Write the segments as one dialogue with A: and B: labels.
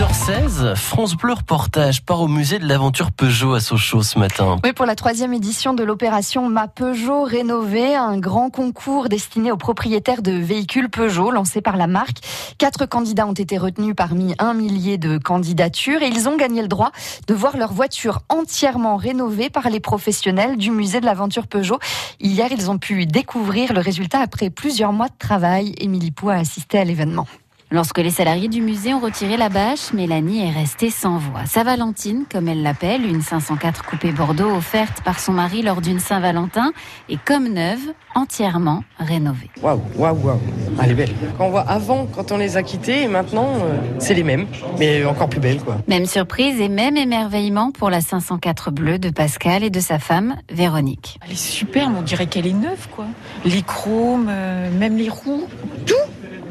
A: 6h16, France Bleu reportage part au musée de l'aventure Peugeot à Sochaux ce matin.
B: Oui, pour la troisième édition de l'opération Ma Peugeot rénovée, un grand concours destiné aux propriétaires de véhicules Peugeot lancé par la marque. Quatre candidats ont été retenus parmi un millier de candidatures et ils ont gagné le droit de voir leur voiture entièrement rénovée par les professionnels du musée de l'aventure Peugeot. Hier, ils ont pu découvrir le résultat après plusieurs mois de travail. Émilie Pou a assisté à l'événement.
C: Lorsque les salariés du musée ont retiré la bâche, Mélanie est restée sans voix. Sa Valentine, comme elle l'appelle, une 504 coupée Bordeaux offerte par son mari lors d'une Saint-Valentin, est comme neuve, entièrement rénovée.
D: Waouh, waouh, waouh. Elle est belle. Quand on voit avant, quand on les a quittés, et maintenant, euh, c'est les mêmes, mais encore plus belles, quoi.
C: Même surprise et même émerveillement pour la 504 bleue de Pascal et de sa femme, Véronique.
E: Elle est superbe, on dirait qu'elle est neuve, quoi. Les chromes, euh, même les roues, tout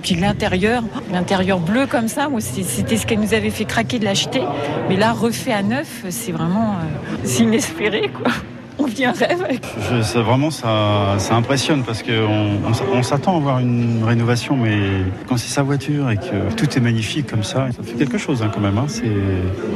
E: puis l'intérieur, l'intérieur bleu comme ça, c'était ce qu'elle nous avait fait craquer de l'acheter. Mais là, refait à neuf, c'est vraiment euh, inespéré, on vit un rêve.
F: Je, vraiment, ça, ça impressionne parce qu'on on, s'attend à voir une rénovation, mais quand c'est sa voiture et que tout est magnifique comme ça, ça fait quelque chose hein, quand même. Hein. c'est...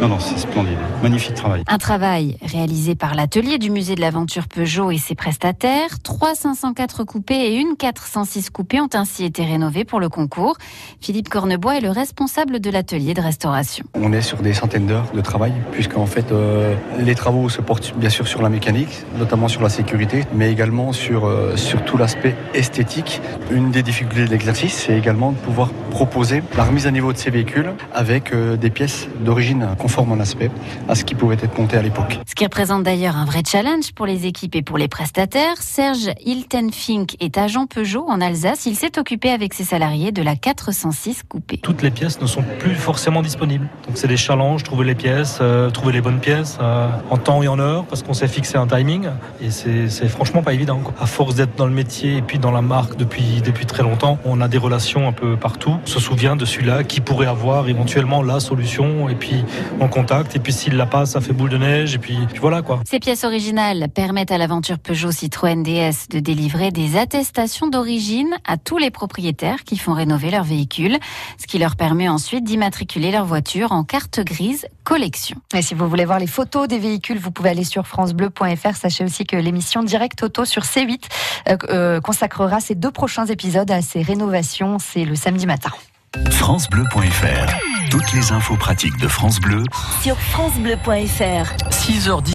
F: Non, non, c'est splendide. Magnifique travail.
C: Un travail réalisé par l'atelier du musée de l'aventure Peugeot et ses prestataires. 3 504 coupés et une 406 coupées ont ainsi été rénovés pour le concours. Philippe Cornebois est le responsable de l'atelier de restauration.
G: On est sur des centaines d'heures de travail, puisqu'en fait, euh, les travaux se portent bien sûr sur la mécanique, notamment sur la sécurité, mais également sur, euh, sur tout l'aspect esthétique. Une des difficultés de l'exercice, c'est également de pouvoir proposer la remise à niveau de ces véhicules avec euh, des pièces d'origine conformes en aspect à ce qui pouvait être compté à l'époque.
C: Ce qui représente d'ailleurs un vrai challenge pour les équipes et pour les prestataires. Serge Hiltenfink est agent Peugeot en Alsace. Il s'est occupé avec ses salariés de la 406 coupée.
H: Toutes les pièces ne sont plus forcément disponibles. Donc c'est des challenges, trouver les pièces, euh, trouver les bonnes pièces en temps et en heure parce qu'on s'est fixé un timing et c'est franchement pas évident. À force d'être dans le métier et puis dans la marque depuis, depuis très longtemps, on a des relations un peu partout. On se souvient de celui-là qui pourrait avoir éventuellement la solution et puis on contacte et puis s'il l'a pas, ça fait boule de neige et puis, voilà quoi.
C: Ces pièces originales permettent à l'aventure Peugeot Citroën DS de délivrer des attestations d'origine à tous les propriétaires qui font rénover leur véhicule, ce qui leur permet ensuite d'immatriculer leur voiture en carte grise collection.
B: Et si vous voulez voir les photos des véhicules, vous pouvez aller sur francebleu.fr. Sachez aussi que l'émission Direct Auto sur C8 euh, euh, consacrera ces deux prochains épisodes à ces rénovations. C'est le samedi matin.
I: francebleu.fr Toutes les infos pratiques de France Bleu
J: sur francebleu.fr
A: 6h10